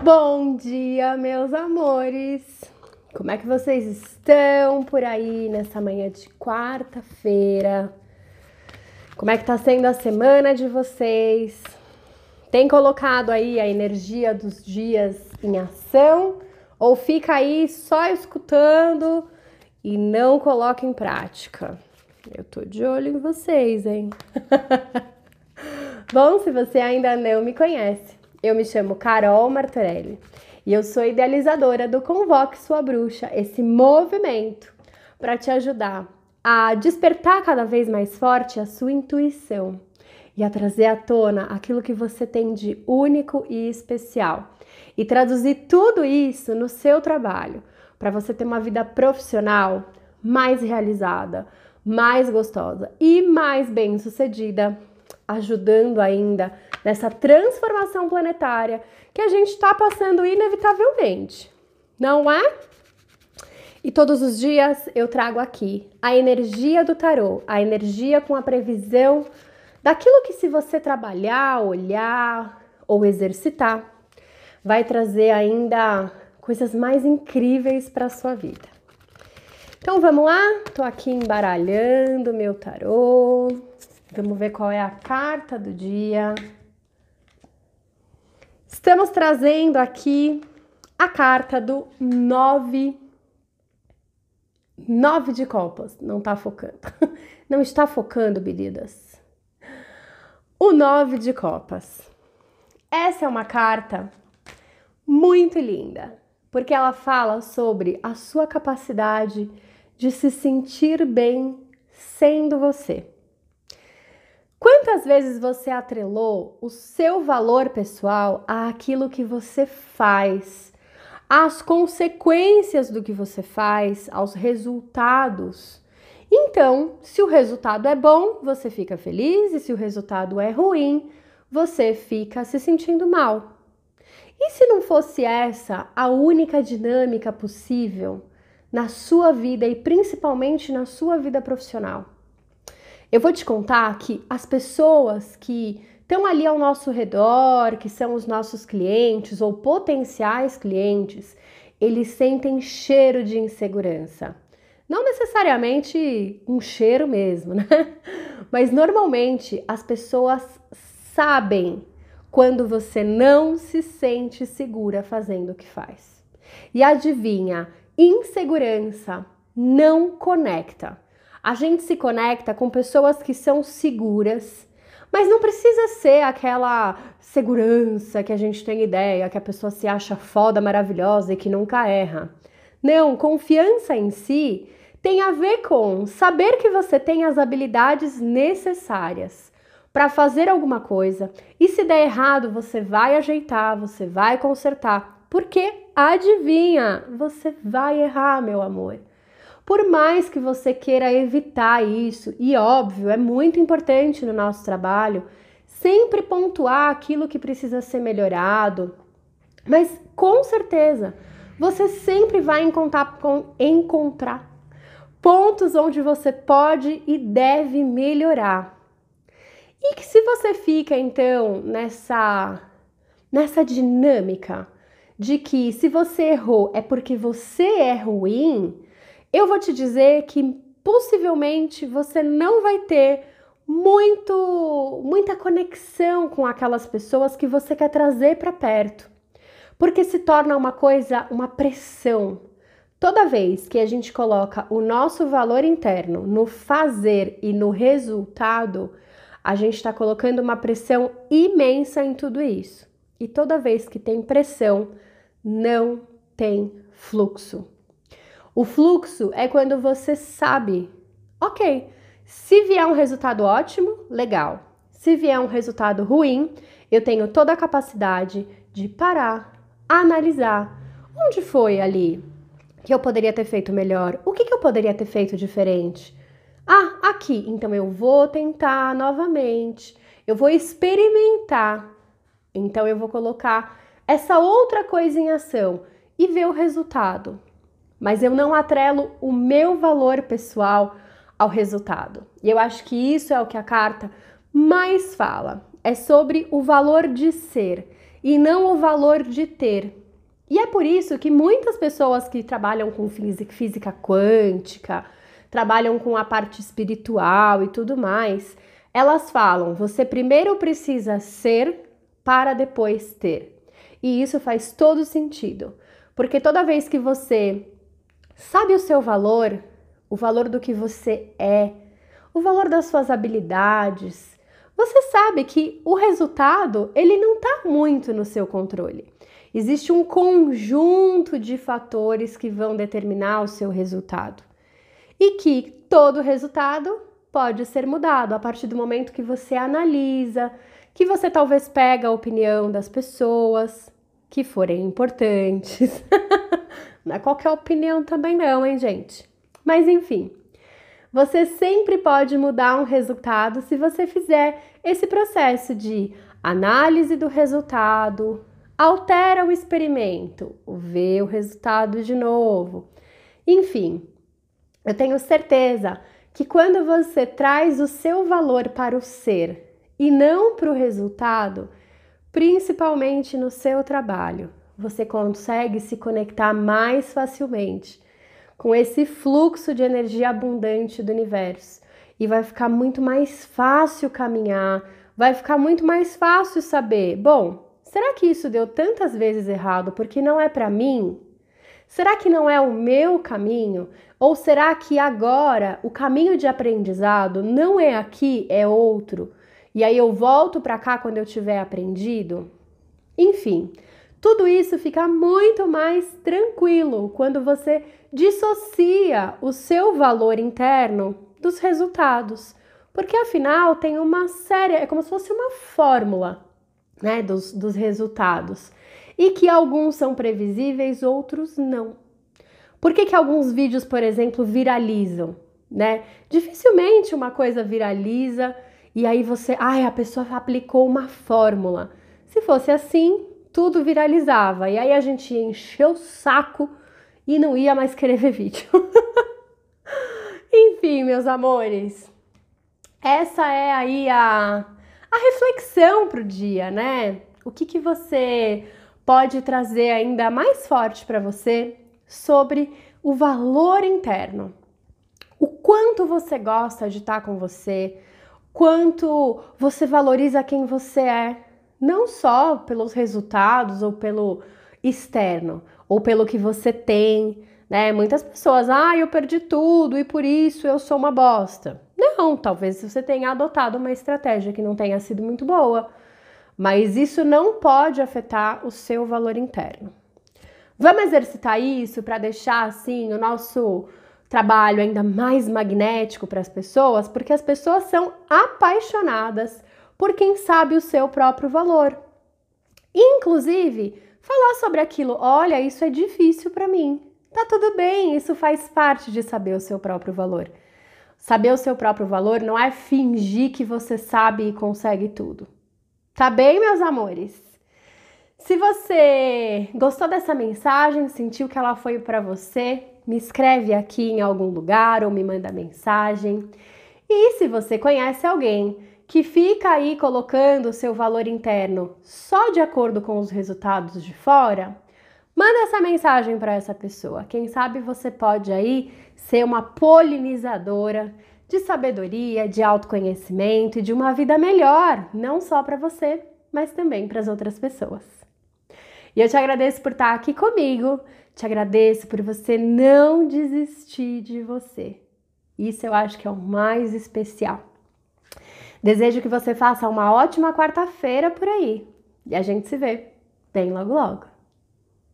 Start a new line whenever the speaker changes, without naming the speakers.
Bom dia, meus amores! Como é que vocês estão por aí nessa manhã de quarta-feira? Como é que tá sendo a semana de vocês? Tem colocado aí a energia dos dias em ação ou fica aí só escutando e não coloca em prática? Eu tô de olho em vocês, hein? Bom, se você ainda não me conhece, eu me chamo Carol Martorelli e eu sou idealizadora do Convoque Sua Bruxa, esse movimento para te ajudar a despertar cada vez mais forte a sua intuição e a trazer à tona aquilo que você tem de único e especial e traduzir tudo isso no seu trabalho para você ter uma vida profissional mais realizada, mais gostosa e mais bem-sucedida, ajudando ainda nessa transformação planetária que a gente está passando inevitavelmente, não é? E todos os dias eu trago aqui a energia do tarô, a energia com a previsão daquilo que, se você trabalhar, olhar ou exercitar, vai trazer ainda coisas mais incríveis para a sua vida. Então vamos lá? Tô aqui embaralhando meu tarô. Vamos ver qual é a carta do dia. Estamos trazendo aqui a carta do nove, nove de copas. Não tá focando. Não está focando, queridas. O nove de copas. Essa é uma carta muito linda, porque ela fala sobre a sua capacidade de se sentir bem sendo você. Quantas vezes você atrelou o seu valor pessoal àquilo que você faz, às consequências do que você faz, aos resultados? Então, se o resultado é bom, você fica feliz, e se o resultado é ruim, você fica se sentindo mal. E se não fosse essa a única dinâmica possível na sua vida e principalmente na sua vida profissional? Eu vou te contar que as pessoas que estão ali ao nosso redor, que são os nossos clientes ou potenciais clientes, eles sentem cheiro de insegurança. Não necessariamente um cheiro mesmo, né? Mas normalmente as pessoas sabem quando você não se sente segura fazendo o que faz. E adivinha, insegurança não conecta. A gente se conecta com pessoas que são seguras, mas não precisa ser aquela segurança que a gente tem ideia, que a pessoa se acha foda, maravilhosa e que nunca erra. Não, confiança em si tem a ver com saber que você tem as habilidades necessárias para fazer alguma coisa e se der errado, você vai ajeitar, você vai consertar, porque adivinha, você vai errar, meu amor. Por mais que você queira evitar isso, e óbvio, é muito importante no nosso trabalho sempre pontuar aquilo que precisa ser melhorado, mas com certeza você sempre vai encontrar, encontrar pontos onde você pode e deve melhorar. E que se você fica então nessa nessa dinâmica de que se você errou é porque você é ruim, eu vou te dizer que possivelmente você não vai ter muito muita conexão com aquelas pessoas que você quer trazer para perto. Porque se torna uma coisa, uma pressão. Toda vez que a gente coloca o nosso valor interno no fazer e no resultado, a gente está colocando uma pressão imensa em tudo isso. E toda vez que tem pressão, não tem fluxo. O fluxo é quando você sabe, ok, se vier um resultado ótimo, legal. Se vier um resultado ruim, eu tenho toda a capacidade de parar, analisar onde foi ali que eu poderia ter feito melhor, o que, que eu poderia ter feito diferente. Ah, aqui, então eu vou tentar novamente, eu vou experimentar, então eu vou colocar essa outra coisa em ação e ver o resultado mas eu não atrelo o meu valor pessoal ao resultado. E eu acho que isso é o que a carta mais fala. É sobre o valor de ser e não o valor de ter. E é por isso que muitas pessoas que trabalham com física quântica, trabalham com a parte espiritual e tudo mais, elas falam: você primeiro precisa ser para depois ter. E isso faz todo sentido, porque toda vez que você sabe o seu valor, o valor do que você é, o valor das suas habilidades, você sabe que o resultado ele não está muito no seu controle. Existe um conjunto de fatores que vão determinar o seu resultado e que todo resultado pode ser mudado a partir do momento que você analisa, que você talvez pega a opinião das pessoas que forem importantes. não é qualquer opinião também não, hein, gente? Mas enfim, você sempre pode mudar um resultado se você fizer esse processo de análise do resultado, altera o experimento, vê o resultado de novo. Enfim, eu tenho certeza que quando você traz o seu valor para o ser e não para o resultado, principalmente no seu trabalho, você consegue se conectar mais facilmente com esse fluxo de energia abundante do universo e vai ficar muito mais fácil caminhar, vai ficar muito mais fácil saber, bom, será que isso deu tantas vezes errado porque não é para mim? Será que não é o meu caminho? Ou será que agora o caminho de aprendizado não é aqui, é outro? E aí eu volto para cá quando eu tiver aprendido? Enfim, tudo isso fica muito mais tranquilo quando você dissocia o seu valor interno dos resultados, porque afinal tem uma série, é como se fosse uma fórmula né, dos, dos resultados, e que alguns são previsíveis, outros não. Por que, que alguns vídeos, por exemplo, viralizam? Né? Dificilmente uma coisa viraliza e aí você, ai, a pessoa aplicou uma fórmula. Se fosse assim, tudo viralizava. E aí a gente encheu o saco e não ia mais querer ver vídeo. Enfim, meus amores, essa é aí a, a reflexão para o dia, né? O que, que você pode trazer ainda mais forte para você sobre o valor interno. O quanto você gosta de estar com você, quanto você valoriza quem você é, não só pelos resultados ou pelo externo, ou pelo que você tem, né? Muitas pessoas, ah, eu perdi tudo e por isso eu sou uma bosta. Não, talvez você tenha adotado uma estratégia que não tenha sido muito boa, mas isso não pode afetar o seu valor interno. Vamos exercitar isso para deixar assim o nosso trabalho ainda mais magnético para as pessoas, porque as pessoas são apaixonadas por quem sabe o seu próprio valor. Inclusive, falar sobre aquilo, olha, isso é difícil para mim. Tá tudo bem, isso faz parte de saber o seu próprio valor. Saber o seu próprio valor não é fingir que você sabe e consegue tudo. Tá bem, meus amores? Se você gostou dessa mensagem, sentiu que ela foi para você, me escreve aqui em algum lugar ou me manda mensagem. E se você conhece alguém que fica aí colocando o seu valor interno só de acordo com os resultados de fora, manda essa mensagem para essa pessoa. Quem sabe você pode aí ser uma polinizadora de sabedoria, de autoconhecimento e de uma vida melhor, não só para você, mas também para as outras pessoas. E eu te agradeço por estar aqui comigo, te agradeço por você não desistir de você. Isso eu acho que é o mais especial. Desejo que você faça uma ótima quarta-feira por aí. E a gente se vê bem logo logo.